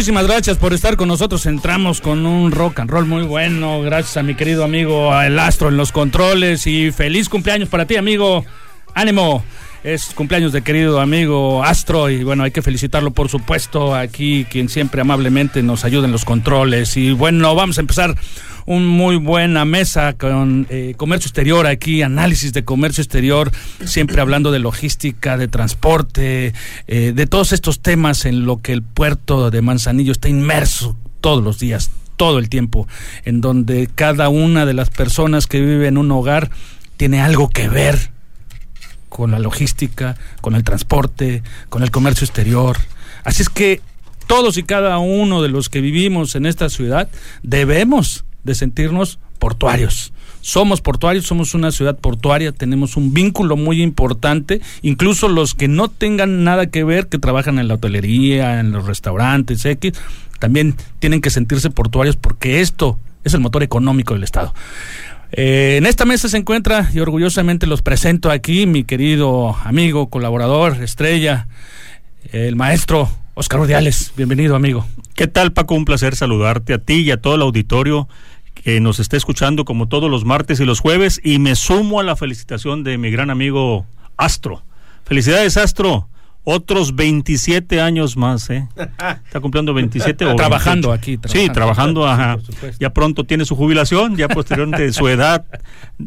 Muchísimas gracias por estar con nosotros. Entramos con un rock and roll muy bueno. Gracias a mi querido amigo El Astro en los controles. Y feliz cumpleaños para ti, amigo. Ánimo. Es cumpleaños de querido amigo Astro y bueno, hay que felicitarlo por supuesto aquí, quien siempre amablemente nos ayuda en los controles. Y bueno, vamos a empezar un muy buena mesa con eh, comercio exterior aquí, análisis de comercio exterior, siempre hablando de logística, de transporte, eh, de todos estos temas en lo que el puerto de Manzanillo está inmerso todos los días, todo el tiempo, en donde cada una de las personas que vive en un hogar tiene algo que ver con la logística, con el transporte, con el comercio exterior. Así es que todos y cada uno de los que vivimos en esta ciudad debemos de sentirnos portuarios. Somos portuarios, somos una ciudad portuaria, tenemos un vínculo muy importante, incluso los que no tengan nada que ver, que trabajan en la hotelería, en los restaurantes, X, también tienen que sentirse portuarios porque esto es el motor económico del Estado. Eh, en esta mesa se encuentra, y orgullosamente los presento aquí, mi querido amigo, colaborador, estrella, el maestro Oscar Urdiales. Bienvenido, amigo. ¿Qué tal, Paco? Un placer saludarte a ti y a todo el auditorio que nos está escuchando como todos los martes y los jueves y me sumo a la felicitación de mi gran amigo Astro. Felicidades Astro, otros 27 años más, ¿eh? Está cumpliendo 27 o Trabajando aquí. Trabajando. Sí, trabajando, ajá. Ya pronto tiene su jubilación, ya posteriormente su edad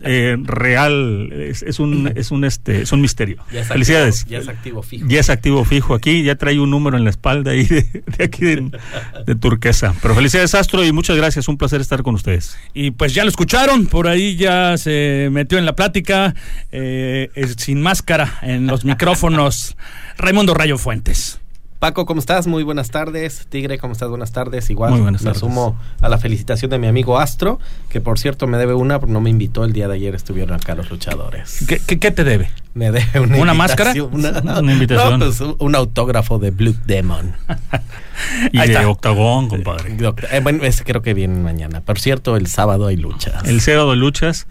eh, real es, un es un este es un misterio. Felicidades. ya es activo fijo. Ya es activo fijo aquí, ya trae un número en la espalda ahí de, aquí de, turquesa. Pero felicidades Astro y muchas gracias, un placer estar con ustedes. Y pues ya lo escucharon, por ahí ya se metió en la plática, eh, sin máscara en los micrófonos. Raimundo Rayo Fuentes. Paco, ¿cómo estás? Muy buenas tardes. Tigre, ¿cómo estás? Buenas tardes. Igual Muy buenas me sumo a la felicitación de mi amigo Astro, que por cierto me debe una, no me invitó el día de ayer, estuvieron acá los luchadores. ¿Qué, qué, te debe? Me debe una, ¿Una máscara? Una, invitación. Pues, un, autógrafo de Blue Demon. y de Octagón, compadre. Eh, bueno, ese creo que viene mañana. Por cierto, el sábado hay luchas. El sábado hay luchas.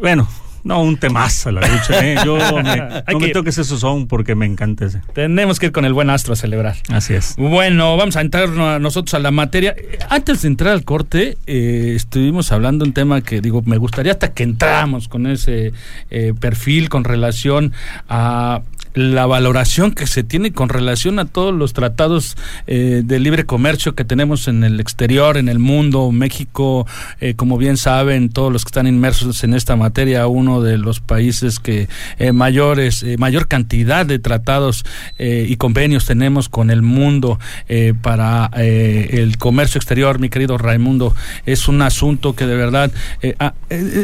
Bueno, no, un temazo la lucha. ¿eh? Yo me, no me toques esos son porque me encanta ese. Tenemos que ir con el buen astro a celebrar. Así es. Bueno, vamos a entrar nosotros a la materia. Antes de entrar al corte, eh, estuvimos hablando un tema que digo, me gustaría hasta que entramos con ese eh, perfil con relación a la valoración que se tiene con relación a todos los tratados eh, de libre comercio que tenemos en el exterior, en el mundo. México, eh, como bien saben, todos los que están inmersos en esta materia, uno de los países que eh, mayores, mayor cantidad de tratados y convenios tenemos con el mundo para el comercio exterior, mi querido Raimundo. Es un asunto que de verdad ah,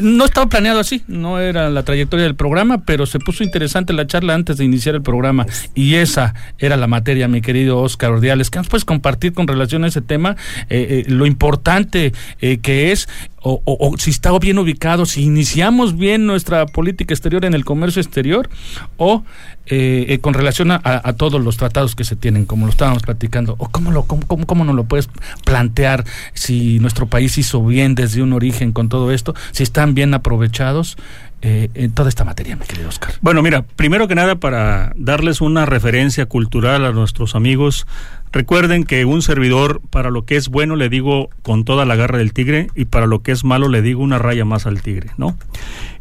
no estaba planeado así, no era la trayectoria del programa, pero se puso interesante la charla antes de iniciar iniciar el programa. Y esa era la materia, mi querido Oscar Ordiales. ¿Qué nos puedes compartir con relación a ese tema? Eh, eh, lo importante eh, que es o, si está bien ubicado, si iniciamos bien nuestra política exterior en el comercio exterior o con relación a, todos los tratados que se tienen, como lo estábamos platicando, o cómo, lo, cómo, cómo, cómo nos lo puedes plantear si nuestro país hizo bien desde un origen con todo esto, si están bien aprovechados eh, en toda esta materia, mi querido Oscar? Bueno, mira, primero que nada para darles una referencia cultural a nuestros amigos, Recuerden que un servidor, para lo que es bueno, le digo con toda la garra del tigre, y para lo que es malo, le digo una raya más al tigre, ¿no?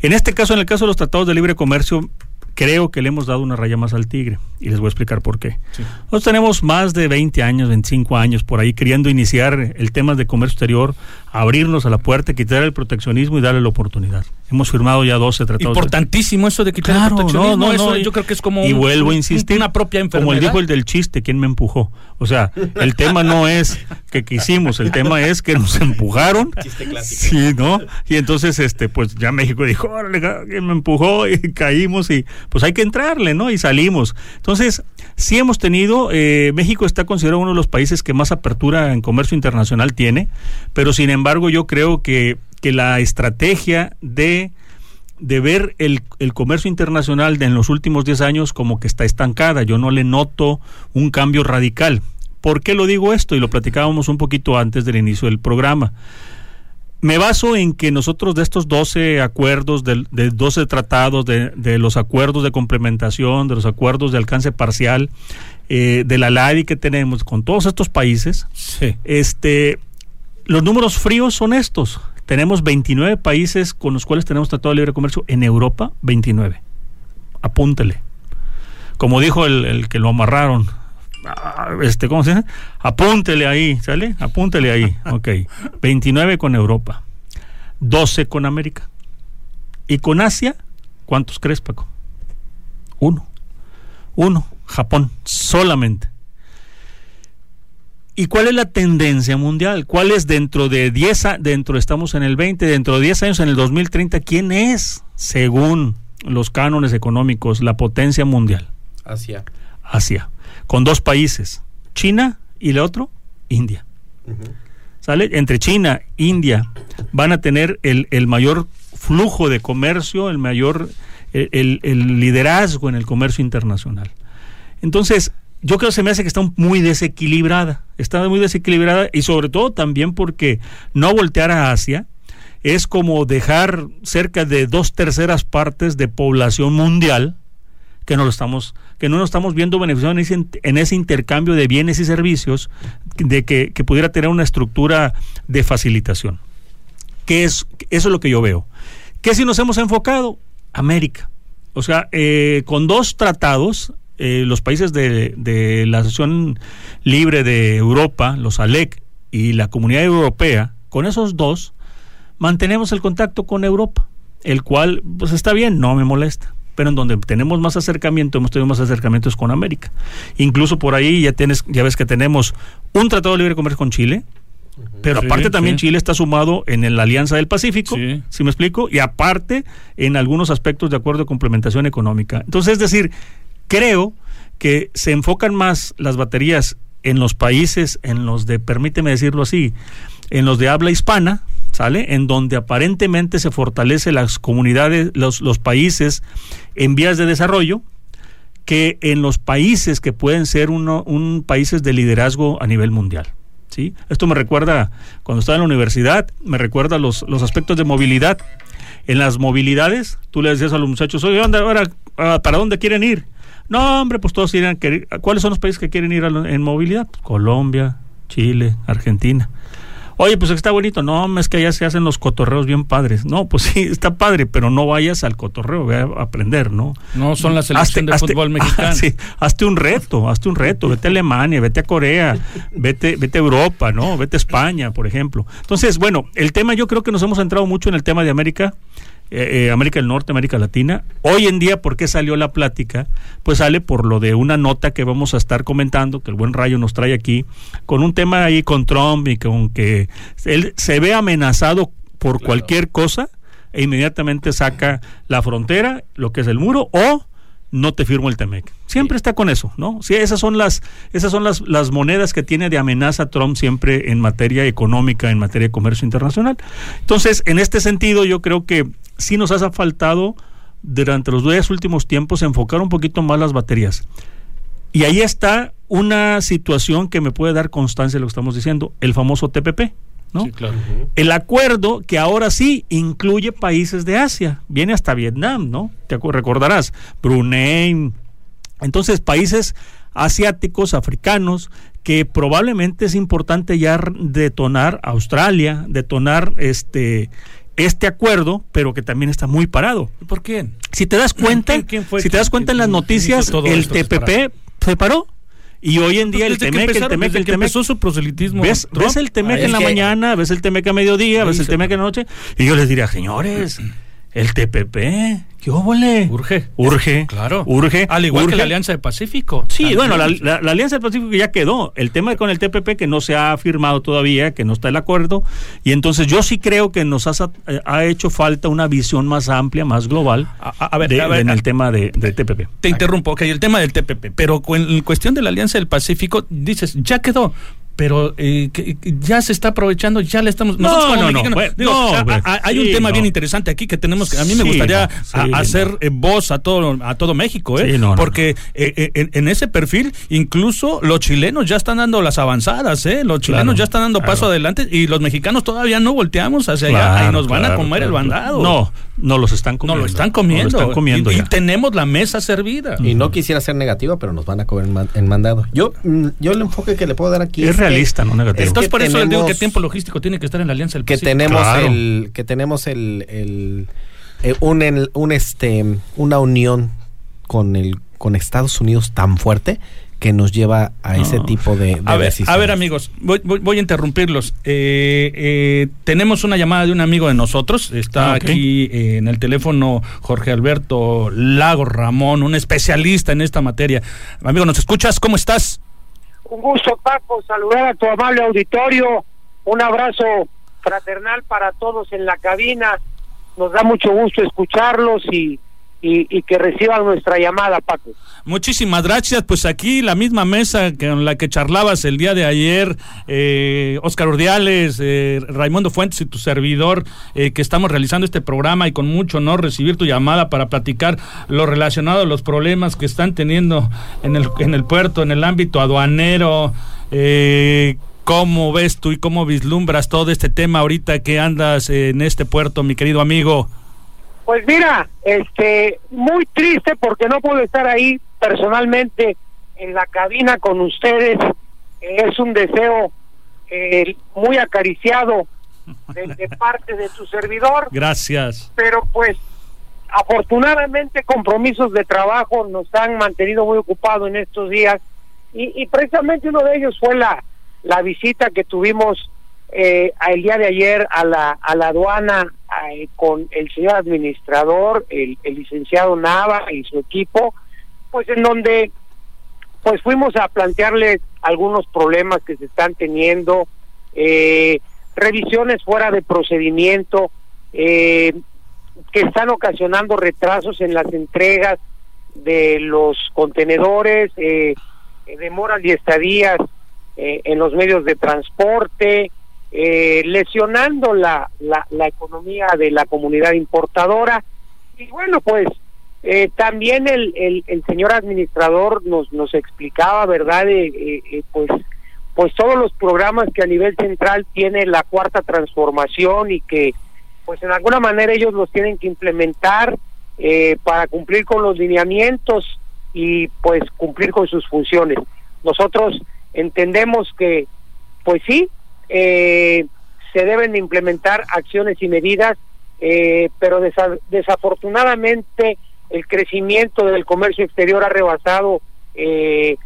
En este caso, en el caso de los tratados de libre comercio, creo que le hemos dado una raya más al tigre y les voy a explicar por qué. Nosotros tenemos más de 20 años, 25 años por ahí queriendo iniciar el tema de comercio exterior, abrirnos a la puerta, quitar el proteccionismo y darle la oportunidad. Hemos firmado ya 12 tratados. Importantísimo eso de quitar Claro, el proteccionismo. no, no, eso no, yo creo que es como y un- vuelvo a insistir, una propia enfermedad. como el dijo el del chiste, ¿quién me empujó? O sea, el tema no es que quisimos, el tema es que nos empujaron. Chiste clásico. Sí, ¿no? Y entonces, este, pues ya México dijo, órale, ¿quién me empujó? Y caímos y pues hay que entrarle, ¿no? Y salimos. Entonces, sí hemos tenido, eh, México está considerado uno de los países que más apertura en comercio internacional tiene, pero sin embargo yo creo que, que la estrategia de de ver el, el comercio internacional de en los últimos 10 años como que está estancada. Yo no le noto un cambio radical. ¿Por qué lo digo esto? Y lo platicábamos un poquito antes del inicio del programa. Me baso en que nosotros de estos 12 acuerdos, de, de 12 tratados, de, de los acuerdos de complementación, de los acuerdos de alcance parcial, eh, de la LADI que tenemos con todos estos países, Sí. este, los números fríos son estos. Tenemos 29 países con los cuales tenemos tratado de libre comercio en Europa, 29. Apúntele. Como dijo el, el que lo amarraron, ah, este, ¿cómo se dice? Apúntele ahí, ¿sale? Apúntele ahí. Ok. 29 con Europa, 12 con América. ¿Y con Asia? ¿Cuántos crees, Paco? Uno. Uno. Japón, solamente. ¿Y cuál es la tendencia mundial? ¿Cuál es dentro de 10 a- dentro estamos en el 20, dentro de 10 años en el 2030 quién es según los cánones económicos la potencia mundial? Asia. Asia, con dos países, China y el otro India. ¿Sale? Entre China, India van a tener el, el mayor flujo de comercio, el mayor el, el- el liderazgo en el comercio internacional. Entonces, yo creo que se me hace que está muy desequilibrada, está muy desequilibrada y sobre todo también porque no voltear a Asia es como dejar cerca de dos terceras partes de población mundial que no lo estamos que no nos estamos viendo beneficiados en ese, intercambio de bienes y servicios de que, que pudiera tener una estructura de facilitación. Que es eso es lo que yo veo que si nos hemos enfocado América. O sea eh, con dos tratados eh, los países de, de la Asociación Libre de Europa los ALEC y la Comunidad Europea con esos dos mantenemos el contacto con Europa, el cual pues está bien, no me molesta, pero en donde tenemos más acercamiento, hemos tenido más acercamientos con América. Incluso por ahí ya tienes ya ves que tenemos un tratado de libre comercio con Chile, pero Sí, aparte también sí. Chile está sumado en la Alianza del Pacífico, Sí. si me explico? Y aparte en algunos aspectos de acuerdo de complementación económica. Entonces, es decir, creo que se enfocan más las baterías en los países, en los de, permíteme decirlo así, en los de habla hispana, ¿sale? En donde aparentemente se fortalece las comunidades, los, los países en vías de desarrollo, que en los países que pueden ser uno, un países de liderazgo a nivel mundial. ¿sí? Esto me recuerda, cuando estaba en la universidad, me recuerda los, los aspectos de movilidad. En las movilidades, tú le decías a los muchachos, oye, anda, ahora, ah, ¿para dónde quieren ir? No, hombre, pues todos irían a querer. ¿Cuáles son los países que quieren ir la- en movilidad? Colombia, Chile, Argentina. Oye, pues está bonito. No, es que allá se hacen los cotorreos bien padres. No, pues sí, está padre, pero no vayas al cotorreo, ve a aprender, ¿no? No son la selección Hazte- de hazte- fútbol mexicano. sí, hazte un reto, hazte un reto, vete a Alemania, vete a Corea, vete, vete a Europa, ¿no? Vete a España, por ejemplo. Entonces, bueno, el tema yo creo que nos hemos centrado mucho en el tema de América, eh, eh, América del Norte, América Latina. Hoy en día, ¿por qué salió la plática? Pues sale por lo de una nota que vamos a estar comentando, que el buen Rayo nos trae aquí, con un tema ahí con Trump y con que él se ve amenazado por cualquier cosa e inmediatamente saca la frontera, lo que es el muro, o no te firmo el Temec. Siempre está con eso, ¿no? Sí, esas son las, esas son las, las monedas que tiene de amenaza Trump siempre en materia económica, en materia de comercio internacional. Entonces, en este sentido, yo creo que sí nos hace faltado durante los dos últimos tiempos enfocar un poquito más las baterías. Y ahí está una situación que me puede dar constancia de lo que estamos diciendo, el famoso TPP, ¿no? Sí, claro. El acuerdo que ahora sí incluye países de Asia, viene hasta Vietnam, ¿no? Te recordarás, Brunei. Entonces, países asiáticos, africanos, que probablemente es importante ya detonar Australia, detonar este este acuerdo, pero que también está muy parado. ¿Por qué? Si te das cuenta, si te das cuenta en las noticias, el TPP se paró. Y hoy en día el Temec, el Temec, el Temec. empezó su proselitismo. ¿Ves, ¿ves el Temec en la mañana, ves el Temec a mediodía, ves el Temec en la noche? Y yo les diría, señores, el TPP, ¿qué óvole? Urge. Urge. Claro. Urge. Al igual urge. que la Alianza del Pacífico. Sí, También. bueno, la, la- la Alianza del Pacífico ya quedó. El tema con el TPP que no se ha firmado todavía, que no está el acuerdo. Y entonces yo sí creo que nos ha, eh, ha hecho falta una visión más amplia, más global A, ver, de- a ver, en a- el tema de, de TPP. Te interrumpo, ok, el tema del TPP, pero en cuestión de la Alianza del Pacífico, dices, ya quedó. Pero eh, que- que ya se está aprovechando, ya le estamos. No, como no, no, mexicanos- bueno, digo, no, a- a- hay un tema no. bien interesante aquí que tenemos que. A mí me Sí, gustaría no, sí, a- hacer no. eh, voz a todo, a todo México, ¿eh? Sí, no, no, Porque eh, eh, en, en ese perfil, incluso los chilenos ya están dando las avanzadas, ¿eh? Los chilenos Claro, ya están dando claro. paso adelante y los mexicanos todavía no volteamos hacia allá y nos van a claro, comer el bandado. No, no los están No comiendo. lo están comiendo. No lo están comiendo y, tenemos la mesa servida. Y no quisiera ser negativa, pero nos van a comer en, man- en mandado. Yo, mm, yo el enfoque que le puedo dar aquí Es realista, no negativo. es Entonces, que por eso les digo que tenemos- tiempo logístico tiene que estar en la Alianza del que Pacífico. tenemos Claro. el que tenemos el, el- eh, un, el- un, este una unión con el con Estados Unidos tan fuerte que nos lleva a ese tipo de, de A ver, decisiones. a ver, amigos, voy, voy- voy a interrumpirlos. Eh, eh, tenemos una llamada de un amigo de nosotros. Está Ah, aquí eh, en el teléfono Jorge Alberto Lago Ramón, un especialista en esta materia. Amigo, ¿nos escuchas? ¿Cómo estás? Un gusto, Paco, saludar a tu amable auditorio. Un abrazo fraternal para todos en la cabina. Nos da mucho gusto escucharlos y, y, y que reciban nuestra llamada, Paco. Muchísimas gracias. Pues aquí la misma mesa con la que charlabas el día de ayer, eh, Oscar Urdiales, eh, Raimundo Fuentes y tu servidor, eh, que estamos realizando este programa y con mucho honor recibir tu llamada para platicar lo relacionado a los problemas que están teniendo en el, en el puerto, en el ámbito aduanero. Eh, ¿Cómo ves tú y cómo vislumbras todo este tema ahorita que andas en este puerto, mi querido amigo? Pues mira, este, muy triste porque no puedo estar ahí personalmente en la cabina con ustedes. Es un deseo eh, muy acariciado de, de parte de tu servidor. Gracias. pero pues afortunadamente compromisos de trabajo nos han mantenido muy ocupados en estos días y, y precisamente uno de ellos fue la, la visita que tuvimos eh, el día de ayer a la, a la aduana eh, con el señor administrador, el, el licenciado Nava y su equipo, pues en donde pues fuimos a plantearle algunos problemas que se están teniendo, eh, revisiones fuera de procedimiento, eh, que están ocasionando retrasos en las entregas de los contenedores, eh, demoras y estadías eh, en los medios de transporte, eh, lesionando la, la, la economía de la comunidad importadora. Y bueno, pues eh, también el, el, el señor administrador nos, nos explicaba, ¿verdad? Eh, eh, eh, pues, pues todos los programas que a nivel central tiene la cuarta transformación y que pues en alguna manera ellos los tienen que implementar para cumplir con los lineamientos y pues cumplir con sus funciones. Nosotros entendemos que pues sí, eh, se deben de implementar acciones y medidas, eh, pero desa- desafortunadamente el crecimiento del comercio exterior ha rebasado eh,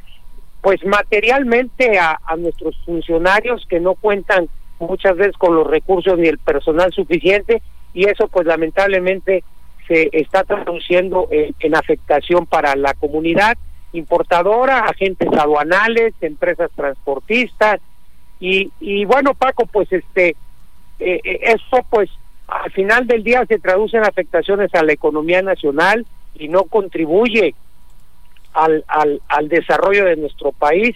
pues materialmente a, nuestros funcionarios que no cuentan muchas veces con los recursos ni el personal suficiente y eso pues lamentablemente se está traduciendo en, en afectación para la comunidad importadora, agentes aduanales, empresas transportistas y, y bueno Paco pues este eh, eh, pues al final del día se traduce en afectaciones a la economía nacional y no contribuye al, al, al desarrollo de nuestro país,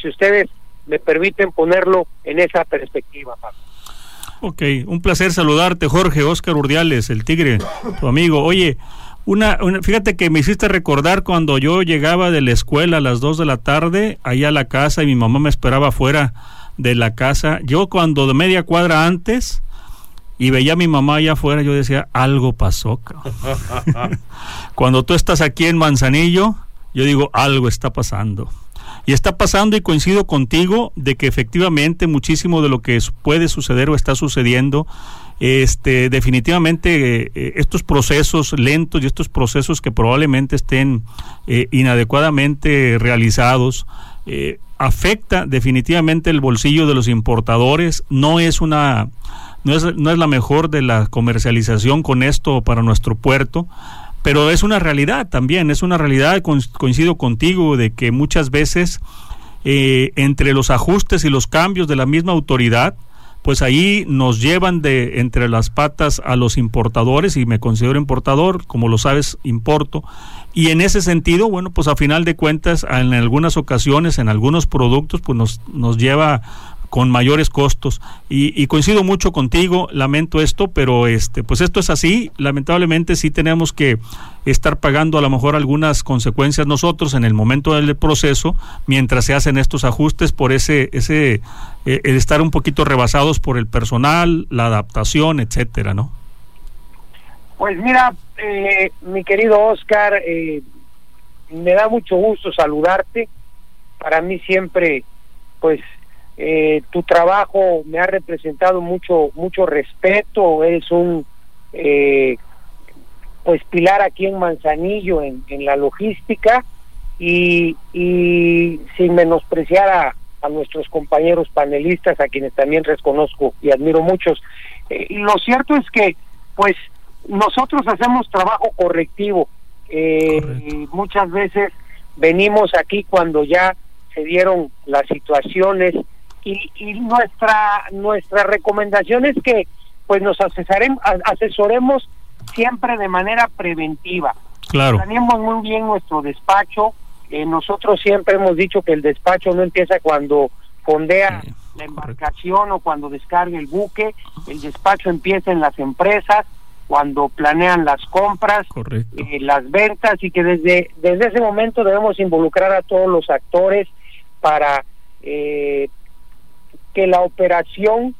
si ustedes me permiten ponerlo en esa perspectiva, Paco. Ok, un placer saludarte, Jorge Oscar Urdiales, el tigre, tu amigo. Oye, una, una- fíjate que me hiciste recordar cuando yo llegaba de la escuela a las 2 de la tarde, allá a la casa, y mi mamá me esperaba afuera de la casa. Yo cuando de media cuadra antes y veía a mi mamá allá afuera, yo decía, algo pasó. cabrón". cuando tú estás aquí en Manzanillo, yo digo, algo está pasando. Y está pasando y coincido contigo de que efectivamente muchísimo de lo que puede suceder o está sucediendo este definitivamente eh, estos procesos lentos y estos procesos que probablemente estén eh, inadecuadamente realizados eh, afecta definitivamente el bolsillo de los importadores no es una no es, no es la mejor de la comercialización con esto para nuestro puerto pero es una realidad también es una realidad coincido contigo de que muchas veces entre los ajustes y los cambios de la misma autoridad pues ahí nos llevan de entre las patas a los importadores y me considero importador, como lo sabes, importo. Y en ese sentido, bueno, pues a final de cuentas, en algunas ocasiones, en algunos productos, pues nos, nos lleva con mayores costos. Y, coincido mucho contigo lamento esto pero este pues esto es así. Lamentablemente sí tenemos que estar pagando a lo mejor algunas consecuencias nosotros en el momento del proceso mientras se hacen estos ajustes por ese ese eh, el estar un poquito rebasados por el personal la adaptación etcétera no pues mira eh, mi querido Oscar eh, me da mucho gusto saludarte. Para mí siempre pues eh, tu trabajo me ha representado mucho mucho respeto. Eres un eh, pues pilar aquí en Manzanillo en, la logística. Y, y sin menospreciar a, a, nuestros compañeros panelistas a quienes también reconozco y admiro muchos. Eh, lo cierto es que pues nosotros hacemos trabajo correctivo eh, muchas veces venimos aquí cuando ya se dieron las situaciones y, y nuestra nuestra recomendación es que pues nos asesoremos, asesoremos siempre de manera preventiva. Claro. Planeemos muy bien nuestro despacho. Eh, nosotros siempre hemos dicho que el despacho no empieza cuando fondea la embarcación o cuando descarga el buque. El despacho empieza en las empresas, cuando planean las compras, eh, las ventas y que desde, desde ese momento debemos involucrar a todos los actores para eh, que la operación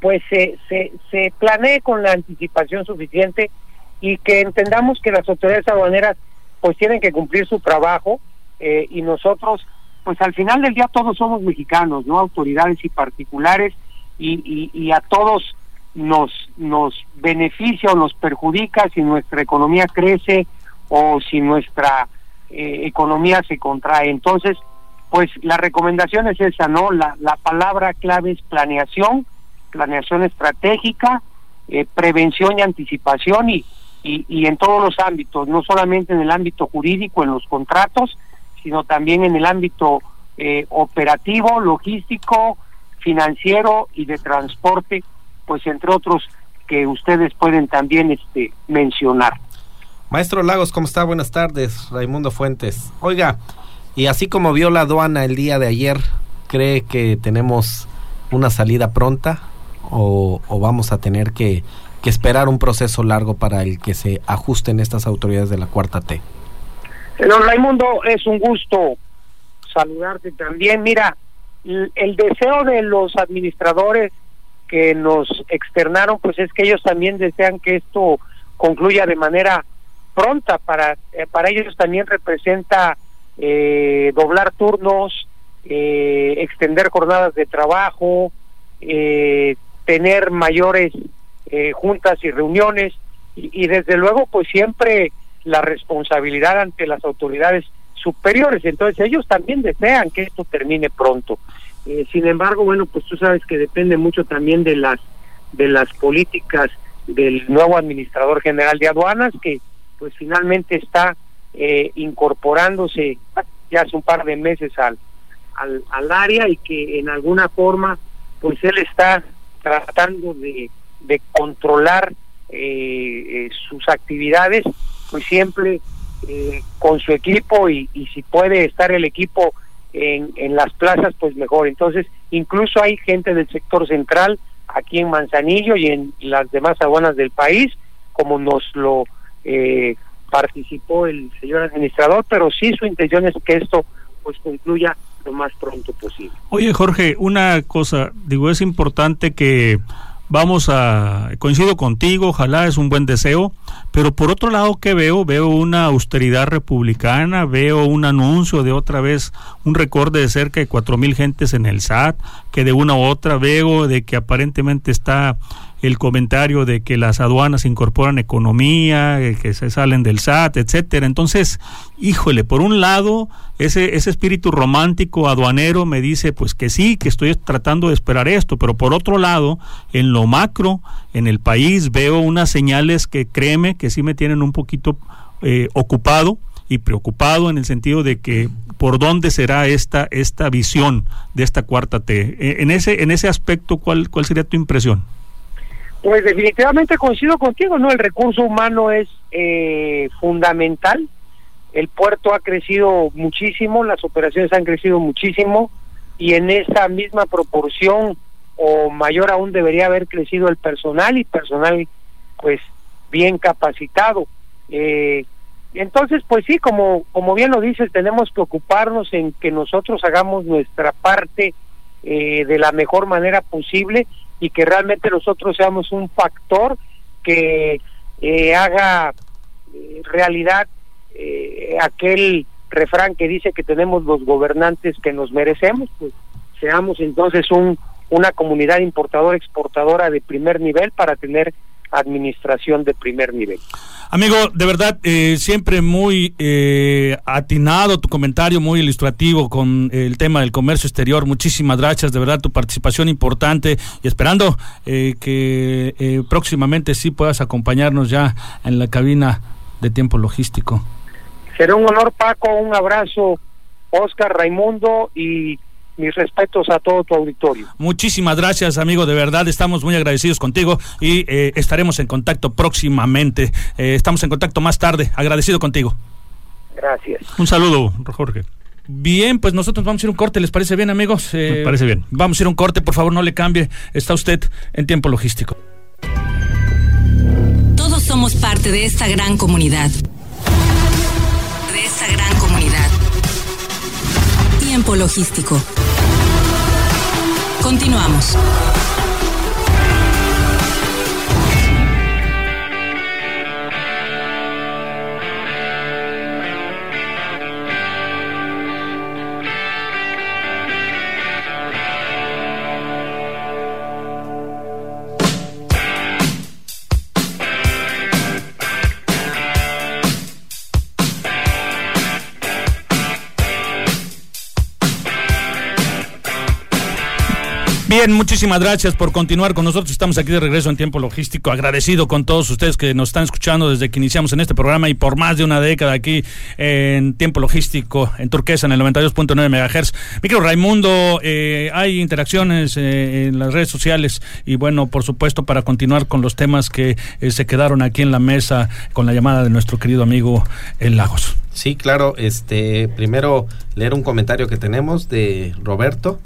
pues se, se, se planee con la anticipación suficiente y que entendamos que las autoridades aduaneras pues tienen que cumplir su trabajo eh, y nosotros pues al final del día todos somos mexicanos, ¿no? Autoridades y particulares y, y, a todos nos, nos beneficia o nos perjudica si nuestra economía crece o si nuestra eh, economía se contrae. Entonces, pues la recomendación es esa, ¿no? La, la palabra clave es planeación, planeación estratégica, eh, prevención y anticipación y, y, y, en todos los ámbitos, no solamente en el ámbito jurídico, en los contratos, sino también en el ámbito eh, operativo, logístico, financiero y de transporte, pues entre otros que ustedes pueden también este mencionar. Maestro Lagos, ¿cómo está? Buenas tardes, Raimundo Fuentes. Oiga, y así como vio la aduana el día de ayer, ¿cree que tenemos una salida pronta o, vamos a tener que, esperar un proceso largo para el que se ajusten estas autoridades de la cuarta T? Señor Raimundo, es un gusto saludarte también. Mira, el deseo de los administradores que nos externaron, pues es que ellos también desean que esto concluya de manera pronta. Para, eh, para ellos también representa eh, doblar turnos, eh, extender jornadas de trabajo, eh, tener mayores eh, juntas y reuniones y, y, desde luego pues siempre la responsabilidad ante las autoridades superiores. Entonces ellos también desean que esto termine pronto. Eh, sin embargo, bueno, pues tú sabes que depende mucho también de las de las políticas del nuevo administrador general de aduanas que pues finalmente está eh, incorporándose ya hace un par de meses al, al, área y que en alguna forma pues él está tratando de, de controlar eh, eh, sus actividades pues siempre eh, con su equipo y, y, si puede estar el equipo en, en las plazas pues mejor entonces incluso hay gente del sector central aquí en Manzanillo y en las demás aduanas del país como nos lo eh, participó el señor administrador, pero sí su intención es que esto pues concluya lo más pronto posible. Oye Jorge, una cosa, digo, es importante que vamos a, coincido contigo, ojalá es un buen deseo, pero por otro lado, ¿qué veo? Veo una austeridad republicana, veo un anuncio de otra vez, un recorte de cerca de cuatro mil gentes en el SAT, que de una u otra veo de que aparentemente está el comentario de que las aduanas incorporan economía, eh, que se salen del SAT, etcétera. Entonces, híjole, por un lado, ese, ese espíritu romántico aduanero me dice pues que sí, que estoy tratando de esperar esto, pero por otro lado, en lo macro, en el país, veo unas señales que créeme que sí me tienen un poquito eh, ocupado y preocupado en el sentido de que por dónde será esta esta visión de esta cuarta T. Eh, en ese en ese aspecto, ¿cuál cuál sería tu impresión? Pues definitivamente coincido contigo, ¿no? El recurso humano es eh, fundamental. El puerto ha crecido muchísimo, las operaciones han crecido muchísimo y en esa misma proporción o mayor aún debería haber crecido el personal y personal pues bien capacitado. Eh, entonces, pues sí, como, como bien lo dices, tenemos que ocuparnos en que nosotros hagamos nuestra parte eh, de la mejor manera posible y que realmente nosotros seamos un factor que eh, haga eh, realidad eh, aquel refrán que dice que tenemos los gobernantes que nos merecemos, pues seamos entonces un una comunidad importadora exportadora de primer nivel para tener administración de primer nivel. Amigo, de verdad, eh, siempre muy eh, atinado tu comentario, muy ilustrativo con el tema del comercio exterior. Muchísimas gracias, de verdad, tu participación importante y esperando eh, que próximamente sí puedas acompañarnos ya en la cabina de tiempo logístico. Será un honor, Paco, un abrazo, Oscar, Raimundo y mis respetos a todo tu auditorio. Muchísimas gracias, amigo, de verdad estamos muy agradecidos contigo y eh, estaremos en contacto próximamente. Eh, estamos en contacto más tarde, agradecido contigo. Gracias. Un saludo, Jorge. Bien, pues nosotros vamos a ir un corte, ¿les parece bien, amigos? Eh, Me parece bien. Vamos a ir un corte, por favor, no le cambie. Está usted en tiempo logístico. Todos somos parte de esta gran comunidad. De esta gran comunidad. Tiempo logístico. Continuamos. Muchísimas gracias por continuar con nosotros. Estamos aquí de regreso en tiempo logístico. Agradecido con todos ustedes que nos están escuchando desde que iniciamos en este programa y por más de una década aquí en tiempo logístico en Turquesa en el 92.9 MHz. Micro Raimundo, eh, hay interacciones eh, en las redes sociales y bueno, por supuesto, para continuar con los temas que eh, se quedaron aquí en la mesa con la llamada de nuestro querido amigo El Lagos. Sí, claro. Este, primero leer un comentario que tenemos de Roberto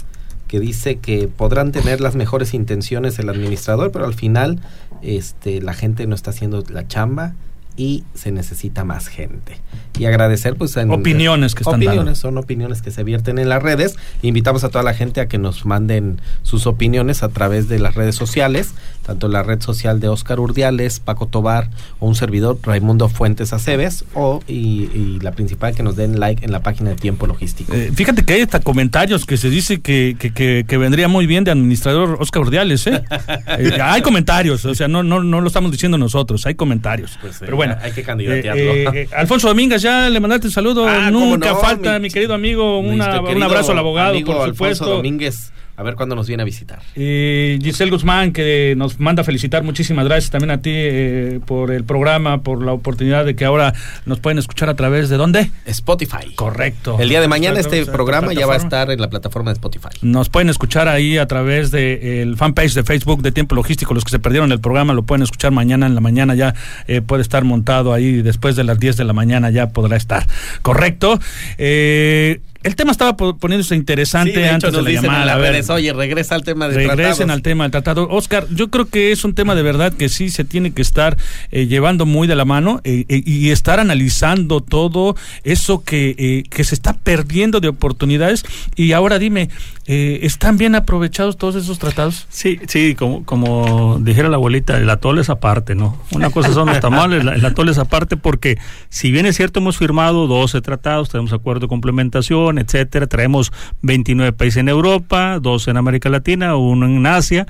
que dice que podrán tener las mejores intenciones el administrador, pero al final este, la gente no está haciendo la chamba y se necesita más gente. Y agradecer pues en, opiniones que están opiniones, son opiniones que se vierten en las redes. Invitamos a toda la gente a que nos manden sus opiniones a través de las redes sociales, tanto la red social de Oscar Urdiales, Paco Tobar o un servidor Raimundo Fuentes Aceves o y, la principal que nos den like en la página de Tiempo Logístico. Eh, fíjate que hay hasta comentarios que se dice que, que, que, vendría muy bien de administrador Oscar Urdiales, ¿eh? eh hay comentarios, o sea, no no no lo estamos diciendo nosotros, hay comentarios. Pues, Pero bueno, hay que candidatearlo. Eh, Alfonso Domínguez, ya le mandaste un saludo. Ah, Nunca falta, mi, querido amigo, un abrazo al abogado, por supuesto. Alfonso Domínguez a ver cuándo nos viene a visitar. Y Giselle Guzmán, que nos manda felicitar, muchísimas gracias también a ti eh, por el programa, por la oportunidad de que ahora nos pueden escuchar a través de dónde? Spotify. Correcto. El día de mañana este programa ya va a estar en la plataforma de Spotify. Nos pueden escuchar ahí a través del fanpage de Facebook de Tiempo Logístico. Los que se perdieron el programa lo pueden escuchar mañana en la mañana, ya eh, puede estar montado ahí después de las 10 de la mañana, ya podrá estar. Correcto. Eh, el tema estaba po- poniéndose interesante Sí, de hecho, antes de la dicen llamada. en la A ver, redes, oye, regresa al tema de regresen tratados. al tema del tratado. Oscar, yo creo que es un tema de verdad que sí se tiene que estar eh, llevando muy de la mano eh, eh, y estar analizando todo eso que, eh, que se está perdiendo de oportunidades. Y ahora dime, eh, ¿están bien aprovechados todos esos tratados? Sí, sí, como, como dijera la abuelita, el atole es aparte, ¿no? Una cosa son los tamales, la- el atole es aparte porque si bien es cierto hemos firmado 12 tratados, tenemos acuerdo de complementación, etcétera, traemos 29 países en Europa, 12 en América Latina, uno en Asia.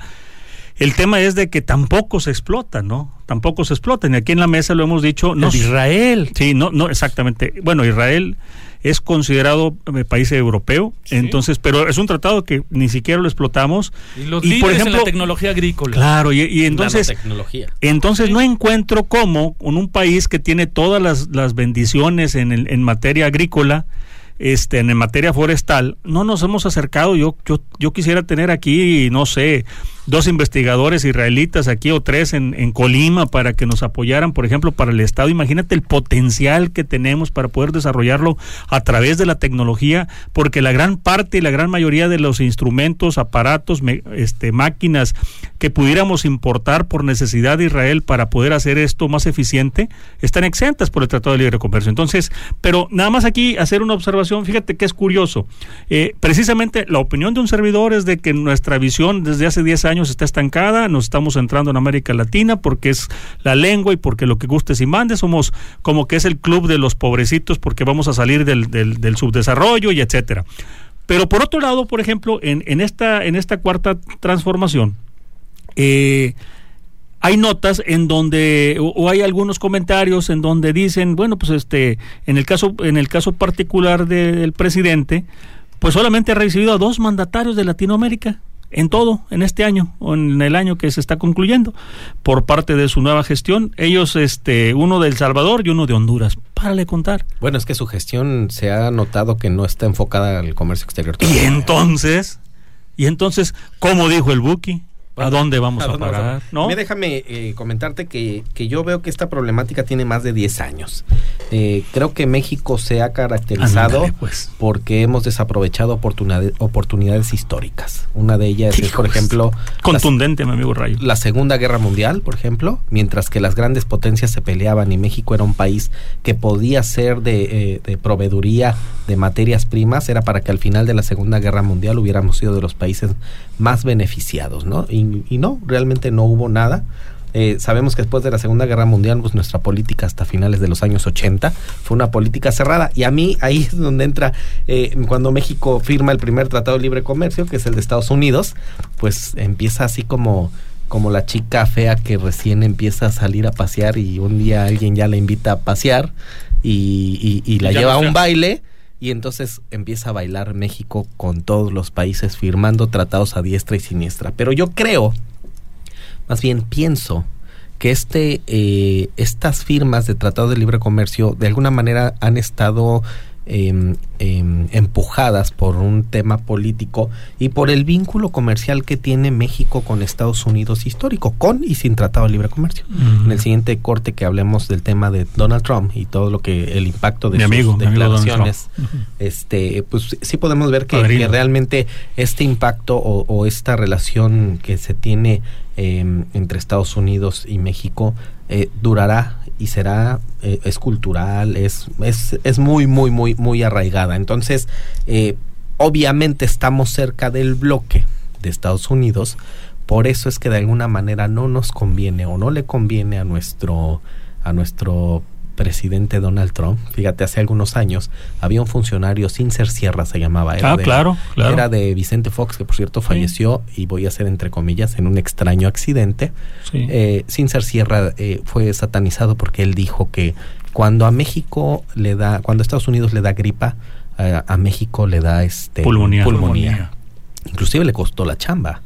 El tema es de que tampoco se explota, ¿no? Tampoco se explotan. Y aquí en la mesa lo hemos dicho. No, Israel. Sí, no, no, exactamente. Bueno, Israel es considerado eh, país europeo, entonces, pero es un tratado que ni siquiera lo explotamos. Y los Y, líderes por en ejemplo- la tecnología agrícola. Claro, y, y entonces, entonces no encuentro cómo con un país que tiene todas las, las bendiciones en, el- en materia agrícola, este, en materia forestal, no nos hemos acercado. Yo, yo, yo quisiera tener aquí, no sé, dos investigadores israelitas aquí o tres en, en Colima para que nos apoyaran, por ejemplo, para el Estado. Imagínate el potencial que tenemos para poder desarrollarlo a través de la tecnología, porque la gran parte y la gran mayoría de los instrumentos, aparatos, me- este, máquinas que pudiéramos importar por necesidad de Israel para poder hacer esto más eficiente, están exentas por el Tratado de Libre Comercio. Entonces, pero nada más aquí hacer una observación, fíjate que es curioso. Eh, precisamente la opinión de un servidor es de que nuestra visión desde hace 10 años está estancada, nos estamos centrando en América Latina porque es la lengua y porque lo que gustes y mandes, somos como que es el club de los pobrecitos porque vamos a salir del, del, del subdesarrollo y etcétera. Pero por otro lado, por ejemplo, en, en esta, en esta cuarta transformación, eh, hay notas en donde o, hay algunos comentarios en donde dicen bueno pues este en el caso en el caso particular de- del presidente pues solamente ha recibido a dos mandatarios de Latinoamérica en todo en este año o en el año que se está concluyendo por parte de su nueva gestión. Ellos este uno de El Salvador y uno de Honduras. Párale contar. Bueno, es que su gestión se ha notado que no está enfocada al comercio exterior. y entonces y entonces cómo dijo el Buki a dónde vamos ¿a a dónde vamos parar no Me déjame eh, comentarte que, que yo veo que esta problemática tiene más de 10 años. Eh, creo que México se ha caracterizado pues. porque hemos desaprovechado oportunidades, oportunidades históricas. Una de ellas es, por ejemplo, contundente mi amigo Rayo la Segunda Guerra Mundial, por ejemplo, mientras que las grandes potencias se peleaban y México era un país que podía ser de, eh, de proveeduría de materias primas, era para que al final de la Segunda Guerra Mundial hubiéramos sido de los países más beneficiados, ¿no? Y, y no, realmente no hubo nada. Eh, sabemos que después de la Segunda Guerra Mundial, pues nuestra política hasta finales de los años 80 fue una política cerrada. Y a mí ahí es donde entra, eh, cuando México firma el primer Tratado de Libre Comercio, que es el de Estados Unidos, pues empieza así como como la chica fea que recién empieza a salir a pasear y un día alguien ya la invita a pasear y, y- y la lleva a fea. un baile y entonces empieza a bailar México con todos los países firmando tratados a diestra y siniestra. Pero yo creo, más bien pienso, que este, eh, estas firmas de Tratado de Libre Comercio de alguna manera han estado em, em, empujadas por un tema político y por el vínculo comercial que tiene México con Estados Unidos histórico, con y sin Tratado de Libre Comercio. En el siguiente corte que hablemos del tema de Donald Trump y todo lo que el impacto de Mi sus amigo, mi amigo Donald declaraciones, este, pues sí podemos ver que, realmente este impacto o, o esta relación que se tiene eh, entre Estados Unidos y México eh, durará y será eh, es cultural es, es es muy muy muy muy arraigada. Entonces eh, obviamente estamos cerca del bloque de Estados Unidos por eso es que de alguna manera no nos conviene o no le conviene a nuestro a nuestro presidente Donald Trump. Fíjate, hace algunos años había un funcionario, Sincer Sierra se llamaba. Ah, claro, claro. Era de Vicente Fox, que por cierto falleció, y voy a hacer entre comillas, en un extraño accidente. Sí. Eh, Sincer Sierra eh, fue satanizado porque él dijo que cuando a México le da, cuando a Estados Unidos le da gripa, eh, a México le da este Pulmonía. pulmonía. Inclusive le costó la chamba.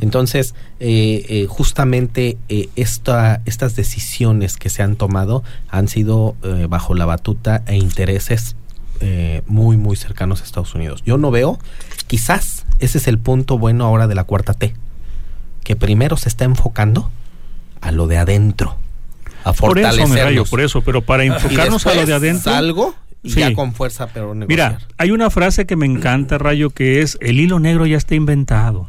Entonces, eh, eh, justamente eh, esta, estas decisiones que se han tomado han sido bajo la batuta e intereses muy, muy cercanos a Estados Unidos. Yo no veo, quizás ese es el punto bueno ahora de la cuarta T, que primero se está enfocando a lo de adentro, a por eso, fortalecernos. rayo, por eso, pero para enfocarnos a lo de adentro. Salgo y Sí. ya con fuerza, pero negociar. Mira, hay una frase que me encanta, Rayo, que es el hilo negro ya está inventado.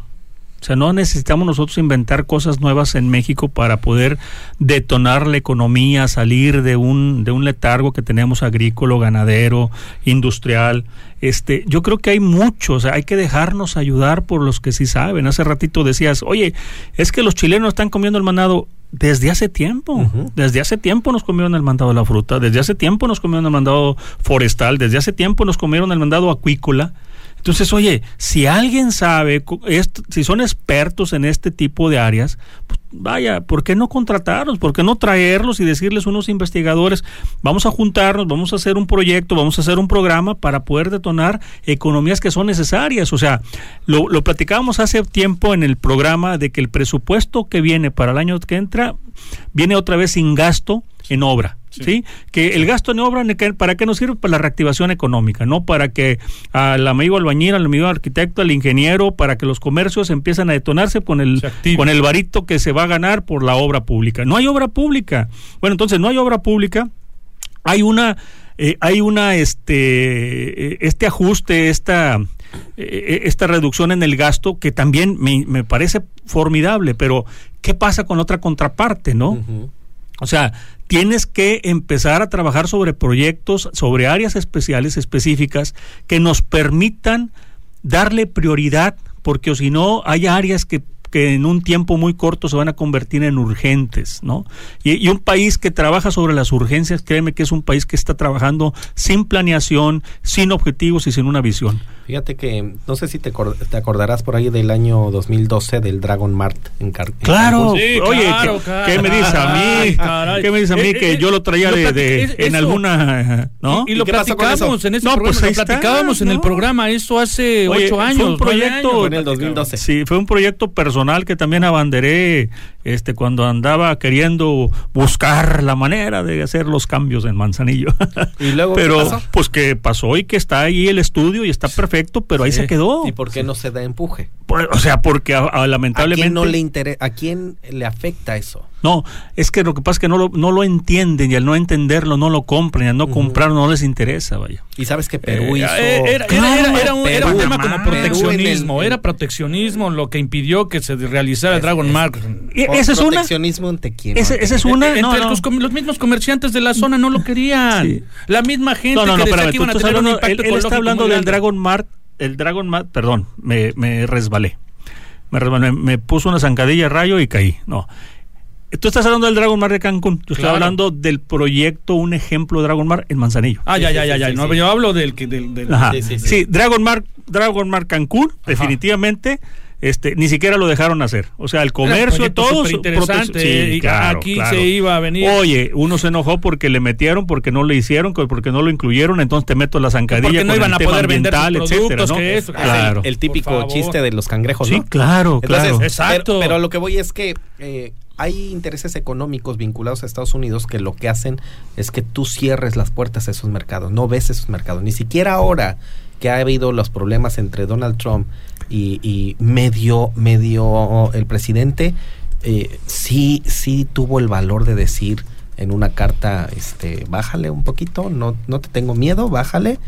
O sea, no necesitamos nosotros inventar cosas nuevas en México para poder detonar la economía, salir de un, de un letargo que tenemos agrícola, ganadero, industrial. Este, yo creo que hay muchos, o sea, hay que dejarnos ayudar por los que sí saben. Hace ratito decías, oye, es que los chilenos están comiendo el mandado desde hace tiempo. Desde hace tiempo nos comieron el mandado de la fruta, desde hace tiempo nos comieron el mandado forestal, desde hace tiempo nos comieron el mandado acuícola. Entonces, oye, si alguien sabe, si son expertos en este tipo de áreas, pues vaya, ¿por qué no contratarlos? ¿Por qué no traerlos y decirles unos investigadores, vamos a juntarnos, vamos a hacer un proyecto, vamos a hacer un programa para poder detonar economías que son necesarias? O sea, lo, lo platicábamos hace tiempo en el programa de que el presupuesto que viene para el año que entra viene otra vez sin gasto en obra. Sí. Que el gasto en obra, ¿ne- qué- ¿para qué nos sirve? Para la reactivación económica, ¿no? Para que al amigo albañil, al amigo arquitecto, al ingeniero, para que los comercios empiezan a detonarse con el, con el varito que se va a ganar por la obra pública. No hay obra pública. Bueno, entonces no hay obra pública, hay una eh, hay una este eh, este ajuste esta eh, esta reducción en el gasto que también me, me parece formidable pero qué pasa con otra contraparte no. O sea, tienes que empezar a trabajar sobre proyectos, sobre áreas especiales, específicas, que nos permitan darle prioridad, porque si no, hay áreas que, que en un tiempo muy corto se van a convertir en urgentes, ¿no? Y, y un país que trabaja sobre las urgencias, créeme que es un país que está trabajando sin planeación, sin objetivos y sin una visión. Fíjate que no sé si te, te acordarás por ahí del año 2012 del Dragon Mart en, Car- Claro. Sí, oye, claro, ¿qué, me dice a mí? caray. ¿Qué me dice a mí Eh, que eh, yo lo traía lo de, plati- de- es- en eso. alguna, ¿no? Y, y lo ¿Y qué pasó con platicamos eso? en ese No, programa, pues ahí lo está, platicábamos en el programa, eso hace Oye, ocho fue años. un proyecto- años, Fue en el platicábamos. 2012. Sí, fue un proyecto personal que también abanderé este cuando andaba queriendo buscar la manera de hacer los cambios en Manzanillo. ¿Y luego qué pero pasó? pues que pasó y que está ahí el estudio y está perfecto, pero ahí Sí. se quedó. ¿Y por qué no se da empuje? O sea, porque a- a- ¿A lamentablemente quién no le interesa? ¿A quién le afecta eso? No, es que lo que pasa es que no lo, no lo entienden y al no entenderlo no lo compran y al no comprarlo no les interesa, vaya. Y sabes que Perú Eh, hizo... eh, era, era- Claro, era- era un, era un Perú, tema como proteccionismo, en el- era proteccionismo lo que impidió que se realizara el Dragon Mark. Y Por esa es una. proteccionismo. Ese- ante esa es una. Entre no, no. Los, mismos comerciantes de la zona no lo querían. Sí. La misma gente que decía que iban a tener un impacto él, él está hablando del. Dragon Mart, el Dragon Mart, perdón, me, me resbalé. Me resbalé, me puso una zancadilla rayo y caí. No. Tú estás hablando del Dragon Mart de Cancún. Yo estoy Claro. hablando del proyecto, un ejemplo de Dragon Mart en Manzanillo. Ah, ya, Sí, ya, ya, ya. sí, no, sí. Yo hablo del que del, del- Ajá. Sí, Sí, sí, sí. Dragon Mart, Dragon Mart Cancún, definitivamente, este, ni siquiera lo dejaron hacer. O sea, el comercio, todos. superinteresante, prote- y aquí se iba a venir. Oye, uno se enojó porque le metieron, porque no le hicieron, porque no lo incluyeron, entonces te meto la zancadilla Porque no con iban el a tema poder vender productos, etcétera, ¿no? que eso, claro. El típico chiste de los cangrejos, Sí, ¿no? claro, Entonces, claro. Exacto. Pero, pero lo que voy es que eh, hay intereses económicos vinculados a Estados Unidos que lo que hacen es que tú cierres las puertas a esos mercados, no ves esos mercados. Ni siquiera ahora que ha habido los problemas entre Donald Trump y, y medio, medio el presidente, eh, sí, sí tuvo el valor de decir en una carta, este, bájale un poquito, no, no te tengo miedo, bájale.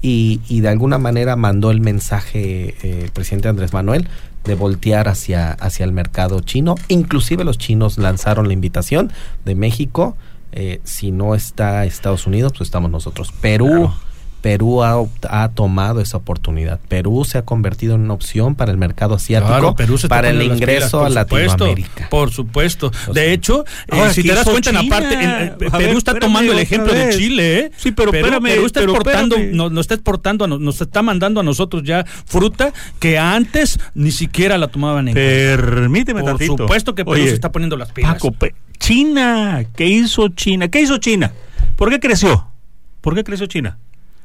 Y, de alguna manera mandó el mensaje eh, el presidente Andrés Manuel de voltear hacia, hacia el mercado chino. Inclusive los chinos lanzaron la invitación de México. eh, si no está Estados Unidos, pues estamos nosotros. Perú. Perú ha, ha tomado esa oportunidad. Perú se ha convertido en una opción para el mercado asiático, Claro, Perú se está para el ingreso pilas, a supuesto, Latinoamérica. Por supuesto. De hecho, eh, si ¿qué te das cuenta, en la China? parte, en- eh, Perú ver, está espérame tomando el ejemplo de. Chile, ¿eh? Sí, pero espérame, Perú está pero exportando, nos, nos está exportando, a no- nos está mandando a nosotros ya fruta que antes ni siquiera la tomaban en. Permíteme Por tantito. supuesto que Perú Oye, se está poniendo las pilas. Paco, China, ¿qué hizo China? ¿Qué hizo China? ¿Por qué creció? ¿Por qué creció China?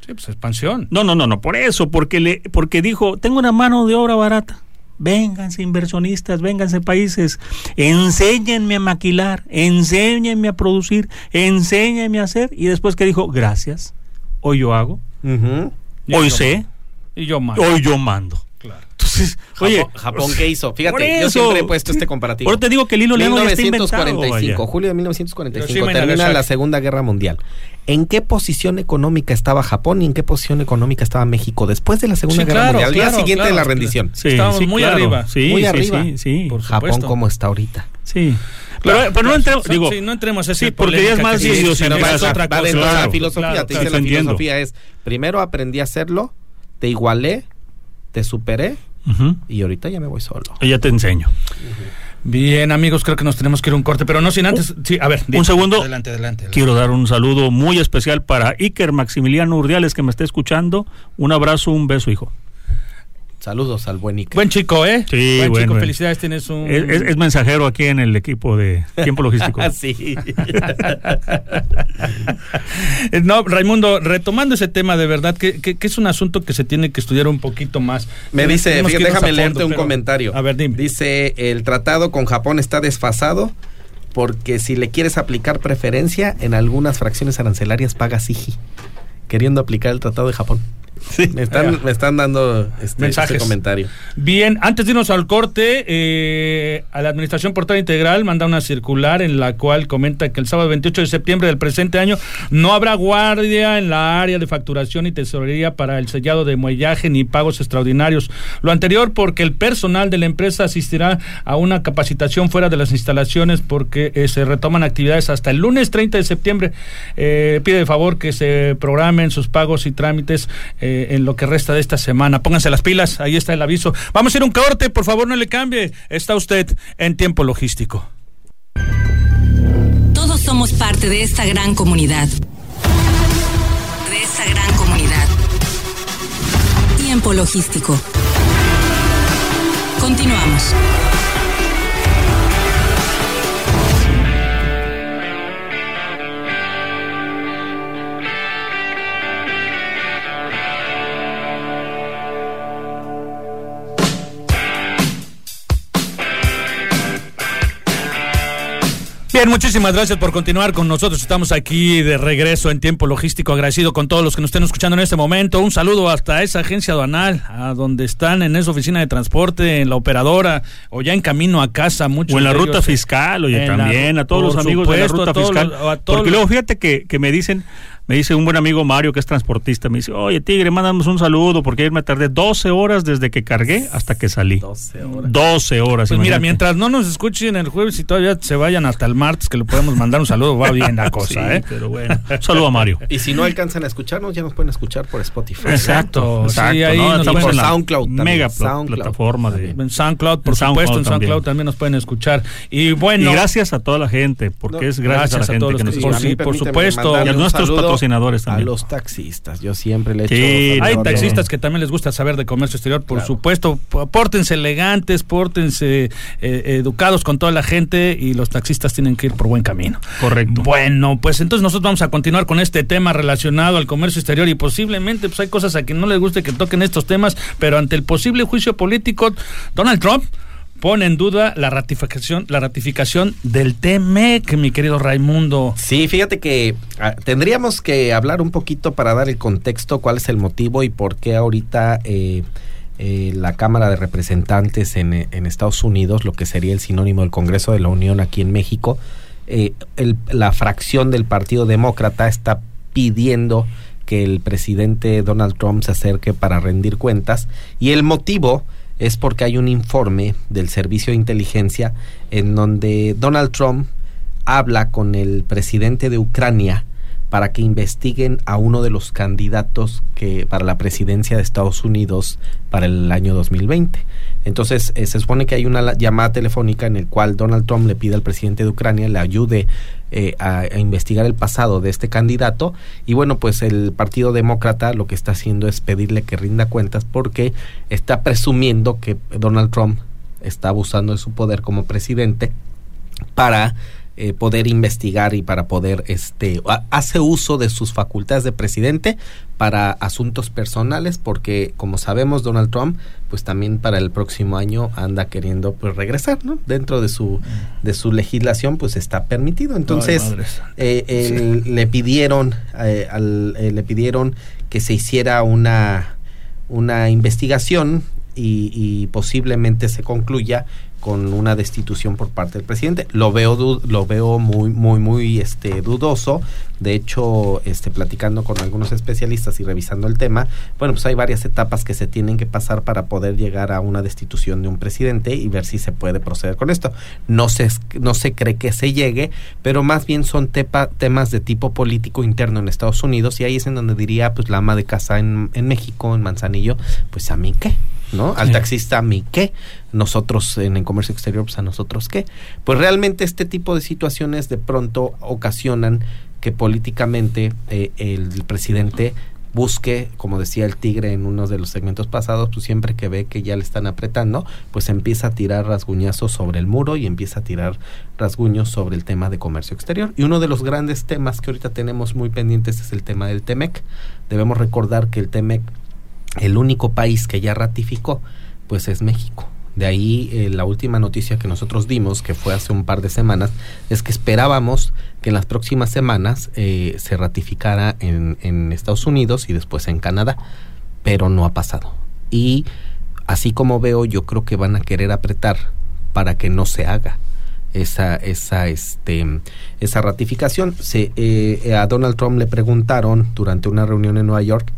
Sí, pues expansión. No, no, no, no, por eso, porque le, porque dijo, tengo una mano de obra barata. Vénganse inversionistas, vénganse países, enséñenme a maquilar, enséñenme a producir, enséñenme a hacer. Y después que dijo, gracias, hoy yo hago, hoy yo- sé, Y yo más. hoy yo mando. Entonces oye, Japón, Japón, ¿qué hizo? Fíjate, yo siempre he puesto este comparativo. Ahora te digo que el hilo negro ya está inventado, 1945, vaya. julio de 1945, Hiroshima y termina la Segunda Guerra Mundial. ¿En qué posición económica estaba Japón y en qué posición económica estaba México después de la Segunda Sí, Guerra claro, Mundial? Al día claro, siguiente de la rendición. Sí, Estábamos sí, muy claro. arriba. Sí, Muy sí, arriba. Sí, sí. Por Japón como está ahorita. sí. Pero, Claro, pero no entremos, digo, sí, no entremos a sí, porque ya es más idiosincrasia. pero va, es otra cosa. dentro de la filosofía. claro, te claro. dice la Entiendo. filosofía es, primero aprendí a hacerlo, te igualé, te superé Y ahorita ya me voy solo. ya te enseño. Bien, amigos, creo que nos tenemos que ir a un corte, pero no sin antes. Sí, a ver, Un segundo. Adelante, adelante. adelante. Quiero dar un saludo muy especial para Iker Maximiliano Urdiales que me está escuchando. Un abrazo, un beso, hijo. Saludos al buen Iker. Buen chico, ¿eh? Sí, Buen bueno, chico, felicidades, tienes un... Es, es- es mensajero aquí en el equipo de Tiempo Logístico. Ah, sí. No, Raimundo, retomando ese tema de verdad, que, que- que es un asunto que se tiene que estudiar un poquito más. Me dice, fíjate, déjame a leerte fondo, un pero- comentario. A ver, dime. Dice, el tratado con Japón está desfasado porque si le quieres aplicar preferencia, en algunas fracciones arancelarias pagas IGI, queriendo aplicar el tratado de Japón. Me están, me están dando este, Mensajes. este comentario. Bien, antes de irnos al corte, eh, a la Administración Portuaria Integral manda una circular en la cual comenta que el sábado 28 de septiembre del presente año no habrá guardia en la área de facturación y tesorería para el sellado de muellaje ni pagos extraordinarios. Lo anterior porque el personal de la empresa asistirá a una capacitación fuera de las instalaciones porque eh, se retoman actividades hasta el lunes 30 de septiembre. Eh, pide de favor que se programen sus pagos y trámites en lo que resta de esta semana. Pónganse las pilas, ahí está el aviso. Vamos a ir a un corte, por favor no le cambie. Está usted en tiempo logístico. Todos somos parte de esta gran comunidad. De esta gran comunidad. Tiempo logístico. Continuamos. Bien, muchísimas gracias por continuar con nosotros. Estamos aquí de regreso en tiempo logístico. Agradecido con todos los que nos estén escuchando en este momento. Un saludo hasta esa agencia aduanal, a donde están en esa oficina de transporte, en la operadora o ya en camino a casa. Muchos O en la ruta ellos, fiscal, oye, la- también, a todos los amigos de la ruta fiscal. los- Porque luego fíjate que, que me dicen, me dice un buen amigo Mario que es transportista, me dice, oye Tigre, mándame un saludo porque ayer me tardé 12 horas desde que cargué hasta que salí. 12 horas. 12 horas. Pues mira, mientras no nos escuchen el jueves y todavía se vayan hasta el martes, que le podemos mandar un saludo, va bien la cosa, Sí, ¿eh? pero bueno. Un saludo a Mario. Y si no alcanzan a escucharnos, ya nos pueden escuchar por Spotify. Exacto, sí, exacto, ahí ¿no? nos Estamos pueden- en la SoundCloud también, mega SoundCloud. plataforma de... En SoundCloud, por En SoundCloud supuesto, en SoundCloud también. también nos pueden escuchar. Y bueno, y gracias a toda la gente, porque No, es gracias, gracias a la todos gente los que que nos sí, escucha. por permíteme supuesto. Y a nuestros saludo patrocinadores también. A los taxistas. Yo siempre le echo Sí, Hay saludo. taxistas que también les gusta saber de comercio exterior, por Claro. supuesto. Pórtense elegantes, pórtense eh, educados con toda la gente y los taxistas tienen que ir por buen camino. Correcto. Bueno, pues entonces nosotros vamos a continuar con este tema relacionado al comercio exterior y posiblemente pues hay cosas a quien no les guste que toquen estos temas, pero ante el posible juicio político, Donald Trump pone en duda la ratificación, la ratificación del TMEC, mi querido Raimundo. Sí, fíjate que ah, tendríamos que hablar un poquito para dar el contexto, cuál es el motivo y por qué ahorita eh, eh, la Cámara de Representantes en, Estados Unidos, lo que sería el sinónimo del Congreso de la Unión aquí en México, eh, la fracción del Partido Demócrata está pidiendo que el presidente Donald Trump se acerque para rendir cuentas y el motivo es porque hay un informe del Servicio de Inteligencia en donde Donald Trump habla con el presidente de Ucrania para que investiguen a uno de los candidatos que para la presidencia de Estados Unidos para el año 2020. Entonces, eh, se supone que hay una la- llamada telefónica en el cual Donald Trump le pide al presidente de Ucrania le ayude eh, a, a investigar el pasado de este candidato. Y bueno, pues el Partido Demócrata lo que está haciendo es pedirle que rinda cuentas porque está presumiendo que Donald Trump está abusando de su poder como presidente para eh, poder investigar y para poder este ha- hace uso de sus facultades de presidente para asuntos personales porque como sabemos Donald Trump pues también para el próximo año anda queriendo pues regresar no dentro de su de su legislación pues está permitido. Entonces eh, el- le pidieron eh, al- eh, le pidieron que se hiciera una una investigación y, y posiblemente se concluya con una destitución por parte del presidente. Lo veo lo veo muy muy muy este dudoso. De hecho, este platicando con algunos especialistas y revisando el tema, bueno, pues hay varias etapas que se tienen que pasar para poder llegar a una destitución de un presidente y ver si se puede proceder con esto. No se no se cree que se llegue, pero más bien son temas de tipo político interno en Estados Unidos y ahí es en donde diría pues la ama de casa en, en México, en Manzanillo, pues a mí qué, ¿no? Al taxista a mí qué nosotros en el comercio exterior, pues a nosotros qué. Pues realmente este tipo de situaciones de pronto ocasionan que políticamente eh, el presidente busque, como decía el tigre en uno de los segmentos pasados, pues siempre que ve que ya le están apretando, pues empieza a tirar rasguñazos sobre el muro y empieza a tirar rasguños sobre el tema de comercio exterior. Y uno de los grandes temas que ahorita tenemos muy pendientes es el tema del TEMEC. Debemos recordar que el TEMEC, el único país que ya ratificó, pues es México. De ahí eh, la última noticia que nosotros dimos, que fue hace un par de semanas, es que esperábamos que en las próximas semanas eh, se ratificara en, en Estados Unidos y después en Canadá, pero no ha pasado. Y así como veo, yo creo que van a querer apretar para que no se haga esa esa este esa ratificación se, eh, a Donald Trump le preguntaron durante una reunión en Nueva York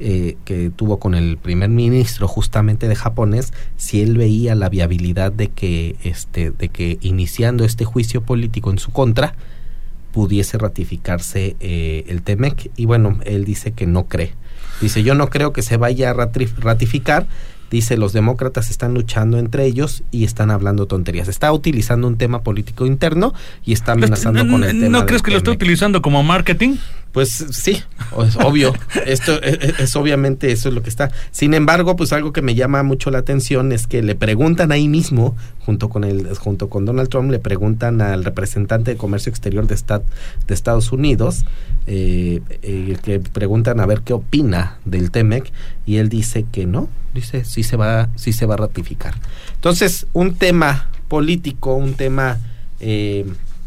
eh, que tuvo con el primer ministro justamente de japonés si él veía la viabilidad de que este de que iniciando este juicio político en su contra pudiese ratificarse eh, el TEMEC y bueno él dice que no cree dice yo no creo que se vaya a ratificar dice los demócratas están luchando entre ellos y están hablando tonterías. Está utilizando un tema político interno y está amenazando con el tema. ¿No crees que lo está utilizando como marketing? Pues sí, es obvio. Esto es, e, es, obviamente eso es lo que está. Sin embargo, pues algo que me llama mucho la atención es que le preguntan ahí mismo, junto con el, junto con Donald Trump, le preguntan al representante de comercio exterior de, de Estados Unidos, eh, eh, que preguntan a ver qué opina del TEMEC y él dice que no, dice sí se va, sí se va a ratificar. Entonces, un tema político, un tema eh,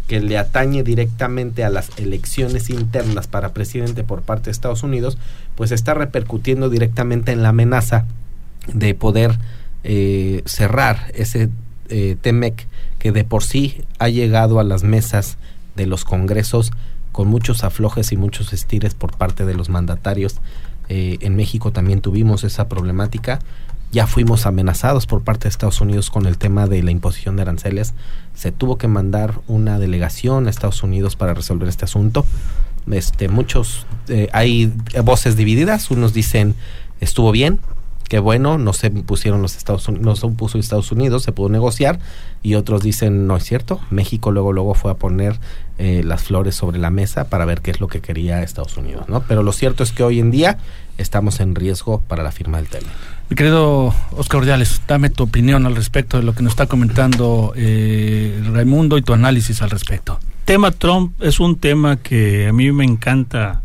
que le atañe directamente a las elecciones internas para presidente por parte de Estados Unidos, pues está repercutiendo directamente en la amenaza de poder eh, cerrar ese eh, TEMEC que de por sí ha llegado a las mesas de los congresos con muchos aflojes y muchos estires por parte de los mandatarios. Eh, en México también tuvimos esa problemática ya fuimos amenazados por parte de Estados Unidos con el tema de la imposición de aranceles. Se tuvo que mandar una delegación a Estados Unidos para resolver este asunto. Este, muchos, eh, hay voces divididas. Unos dicen estuvo bien, qué bueno, no se pusieron los Estados Unidos, no se puso Estados Unidos, se pudo negociar. Y otros dicen no es cierto. México luego luego fue a poner eh, las flores sobre la mesa para ver qué es lo que quería Estados Unidos, ¿no? Pero lo cierto es que hoy en día estamos en riesgo para la firma del tema. Mi querido Oscar Ordiales, dame tu opinión al respecto de lo que nos está comentando eh, Raimundo y tu análisis al respecto. Tema Trump es un tema que a mí me encanta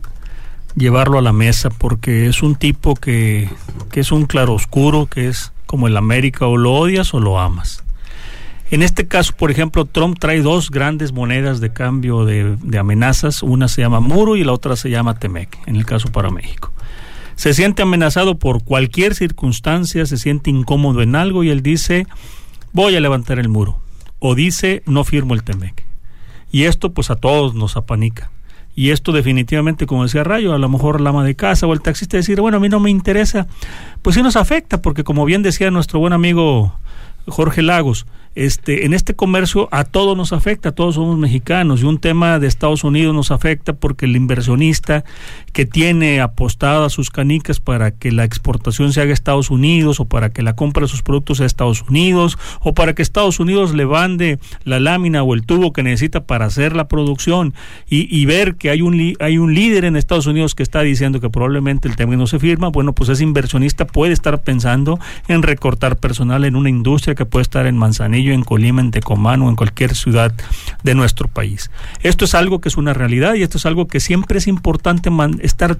llevarlo a la mesa porque es un tipo que, que es un claroscuro, que es como el América, o lo odias o lo amas. En este caso, por ejemplo, Trump trae dos grandes monedas de cambio de, de amenazas. Una se llama Muro y la otra se llama Temec, en el caso para México se siente amenazado por cualquier circunstancia, se siente incómodo en algo y él dice, voy a levantar el muro. O dice, no firmo el TEMEC. Y esto pues a todos nos apanica. Y esto definitivamente, como decía Rayo, a lo mejor la ama de casa o el taxista decir, bueno, a mí no me interesa, pues sí nos afecta, porque como bien decía nuestro buen amigo Jorge Lagos, este, en este comercio a todos nos afecta, todos somos mexicanos y un tema de Estados Unidos nos afecta porque el inversionista que tiene apostadas sus canicas para que la exportación se haga a Estados Unidos o para que la compra de sus productos sea a Estados Unidos o para que Estados Unidos le bande la lámina o el tubo que necesita para hacer la producción y, ver que hay un, hay un líder en Estados Unidos que está diciendo que probablemente el tema no se firma, bueno, pues ese inversionista puede estar pensando en recortar personal en una industria que puede estar en Manzanillo en Colima, en Tecomán o en cualquier ciudad de nuestro país. Esto es algo que es una realidad y esto es algo que siempre es importante estar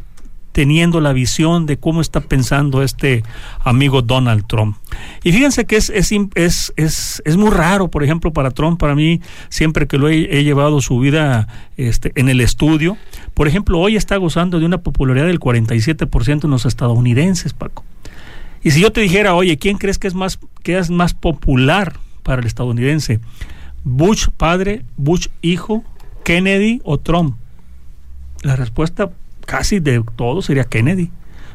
teniendo la visión de cómo está pensando este amigo Donald Trump. Y fíjense que es, es, es, es, muy raro, por ejemplo, para Trump, para mí, siempre que lo he, he, llevado su vida este, en el estudio, por ejemplo, hoy está gozando de una popularidad del 47% en los estadounidenses, Paco. Y si yo te dijera, oye, ¿quién crees que es más, que es más popular para el estadounidense? ¿Bush padre, Bush hijo, Kennedy o Trump? La respuesta casi de todo sería Kennedy.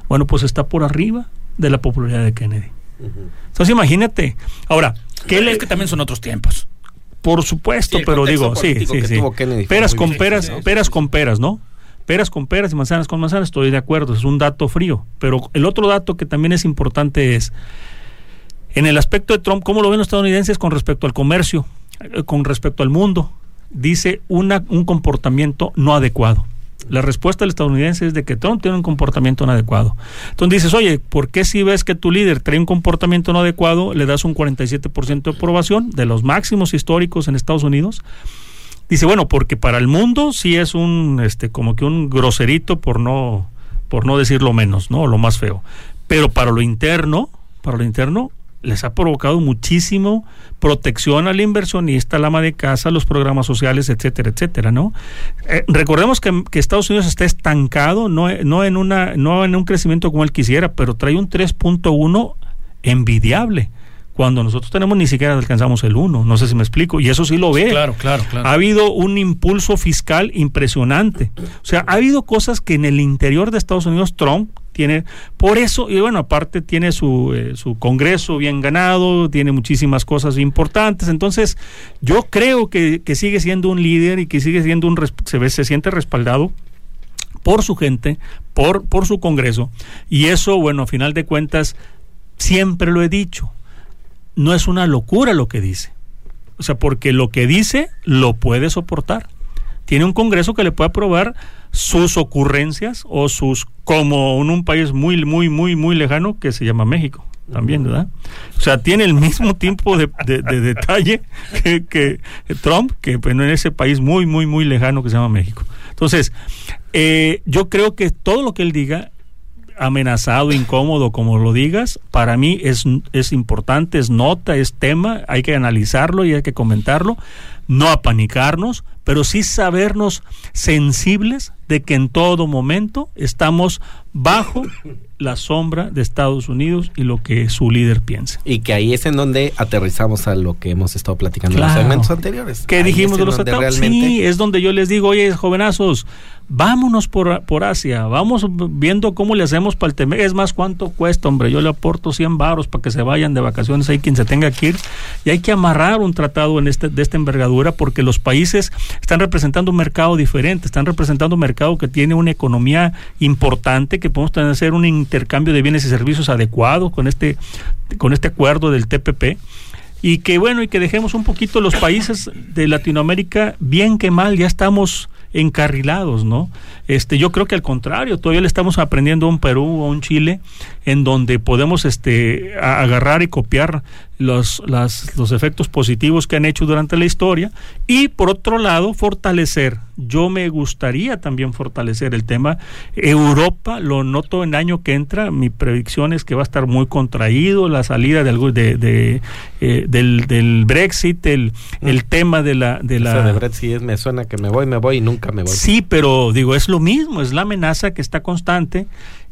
Bueno, pues está por arriba de la popularidad de Kennedy. Entonces imagínate. Ahora, ¿qué le... es que también son otros tiempos. Por supuesto, pero digo, sí, sí, sí. Peras con peras, peras con peras, ¿no? Peras con peras y manzanas con manzanas, estoy de acuerdo, es un dato frío. Pero el otro dato que también es importante es, en el aspecto de Trump, ¿cómo lo ven los estadounidenses con respecto al comercio, eh, con respecto al mundo? Dice una, un comportamiento no adecuado. La respuesta del estadounidense es de que Trump tiene un comportamiento no adecuado. Entonces dices, oye, ¿por qué si ves que tu líder trae un comportamiento no adecuado, le das un 47% de aprobación, de los máximos históricos en Estados Unidos? Dice, bueno, porque para el mundo sí es un, este, como que un groserito por no, por no decirlo menos, ¿no? Lo más feo. Pero para lo interno, para lo interno, les ha provocado muchísimo protección al inversionista, la ama de casa, los programas sociales, etcétera, etcétera, ¿no? Eh, recordemos que, que, Estados Unidos está estancado, no, no, en una, no en un crecimiento como él quisiera, pero trae un 3.1 envidiable cuando nosotros tenemos ni siquiera alcanzamos el 1, no sé si me explico, y eso sí lo ve. Claro, claro, claro. Ha habido un impulso fiscal impresionante. O sea, ha habido cosas que en el interior de Estados Unidos Trump tiene, por eso, y bueno, aparte tiene su, eh, su Congreso bien ganado, tiene muchísimas cosas importantes, entonces yo creo que, que sigue siendo un líder y que sigue siendo un, se, ve, se siente respaldado por su gente, por, por su Congreso, y eso, bueno, a final de cuentas, siempre lo he dicho, no es una locura lo que dice. O sea, porque lo que dice lo puede soportar. Tiene un Congreso que le puede aprobar sus ocurrencias o sus, como en un país muy, muy, muy, muy lejano que se llama México también, ¿verdad? O sea, tiene el mismo tiempo de, detalle que, Trump, que en ese país muy, muy, muy lejano que se llama México. Entonces, eh, yo creo que todo lo que él diga amenazado, incómodo, como lo digas, para mí es, es importante, es nota, es tema, hay que analizarlo y hay que comentarlo, no apanicarnos, pero sí sabernos sensibles de que en todo momento estamos bajo la sombra de Estados Unidos y lo que su líder piensa. Y que ahí es en donde aterrizamos a lo que hemos estado platicando en los segmentos anteriores. ¿Qué dijimos de los tratados? Sí, es donde yo les digo, oye, jovenazos, vámonos por, por Asia, vamos viendo cómo le hacemos para el tema. Es más, ¿cuánto cuesta, hombre? Yo le aporto 100 baros para que se vayan de vacaciones, hay quien se tenga que ir. Y hay que amarrar un tratado en este, de esta envergadura porque los países están representando un mercado diferente, están representando un mercado que tiene una economía importante, que podemos tener hacer un intercambio de bienes y servicios adecuado con este, con este acuerdo del TPP y que bueno y que dejemos un poquito los países de Latinoamérica bien que mal ya estamos encarrilados, ¿no? Este, yo creo que al contrario, todavía le estamos aprendiendo a un Perú o a un Chile en donde podemos este, agarrar y copiar los, las, los efectos positivos que han hecho durante la historia y por otro lado fortalecer. Yo me gustaría también fortalecer el tema. Europa, lo noto en año que entra, mi predicción es que va a estar muy contraído la salida de, de, de eh, del, del, Brexit, el, el tema de la... De la de Brexit me suena que me voy, me voy y nunca me voy. Sí, pero digo, es lo mismo, es la amenaza que está constante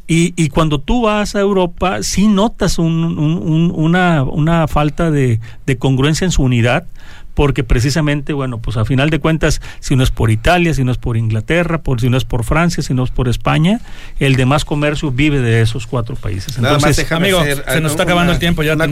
y, y, cuando tú vas a Europa, sí notas un, un, una, una, falta de, de, congruencia en su unidad, porque precisamente, bueno, pues a final de cuentas, si no es por Italia, si no es por Inglaterra, por, si no es por Francia, si no es por España, el demás comercio vive de esos cuatro países. Entonces, amigo, se nos está acabando el tiempo ya. no,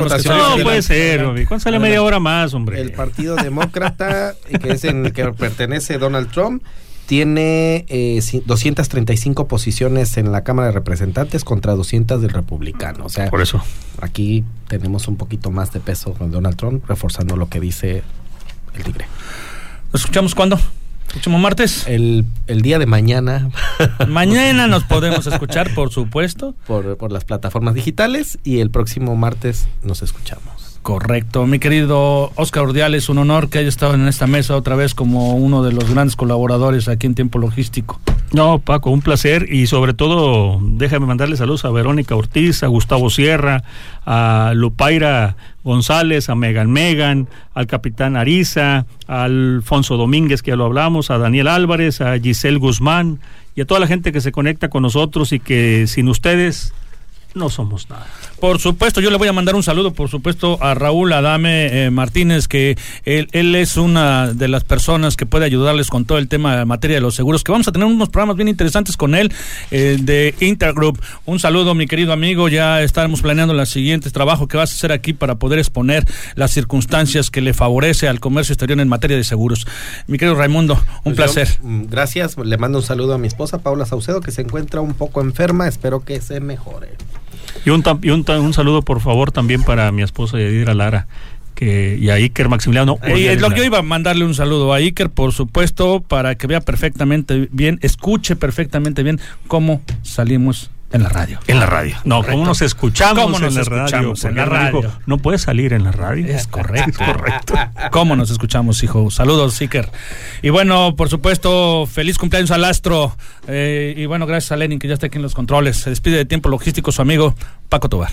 puede ser, ¿Cuánto sale media hora más, hombre? El Partido Demócrata, que es en el que pertenece Donald Trump, tiene eh, 235 posiciones en la Cámara de Representantes contra 200 del republicano. O sea, por eso aquí tenemos un poquito más de peso con Donald Trump, reforzando lo que dice el tigre. ¿Nos escuchamos cuándo? ¿Próximo martes? El, el día de mañana. Mañana nos podemos escuchar, por supuesto. Por, por las plataformas digitales y el próximo martes nos escuchamos. Correcto, mi querido Oscar Urdiales, un honor que haya estado en esta mesa otra vez como uno de los grandes colaboradores aquí en Tiempo Logístico. No, Paco, un placer y sobre todo déjame mandarle saludos a Verónica Ortiz, a Gustavo Sierra, a Lupaira González, a Megan Megan, al capitán Ariza, a Alfonso Domínguez, que ya lo hablamos, a Daniel Álvarez, a Giselle Guzmán y a toda la gente que se conecta con nosotros y que sin ustedes no somos nada. Por supuesto, yo le voy a mandar un saludo, por supuesto, a Raúl Adame eh, Martínez, que él, él, es una de las personas que puede ayudarles con todo el tema de materia de los seguros, que vamos a tener unos programas bien interesantes con él eh, de Intergroup. Un saludo, mi querido amigo, ya estaremos planeando los siguientes trabajos que vas a hacer aquí para poder exponer las circunstancias que le favorece al comercio exterior en materia de seguros. Mi querido Raimundo, un pues placer. Yo, mm, gracias, le mando un saludo a mi esposa Paula Saucedo, que se encuentra un poco enferma, espero que se mejore. Y un, y un, un, saludo, por favor, también para mi esposa Yadira Lara. Que, y a Iker Maximiliano. Y es lo que yo iba a mandarle un saludo a Iker, por supuesto, para que vea perfectamente bien, escuche perfectamente bien cómo salimos en la radio. En la radio. No, correcto. ¿cómo nos escuchamos ¿Cómo nos en la escuchamos radio? en la radio? Dijo, no puede salir en la radio. Es correcto. es correcto. ¿Cómo nos escuchamos, hijo? Saludos, Iker. Y bueno, por supuesto, feliz cumpleaños al Astro. Eh, y bueno, gracias a Lenin, que ya está aquí en los controles. Se despide de tiempo logístico su amigo Paco Tobar.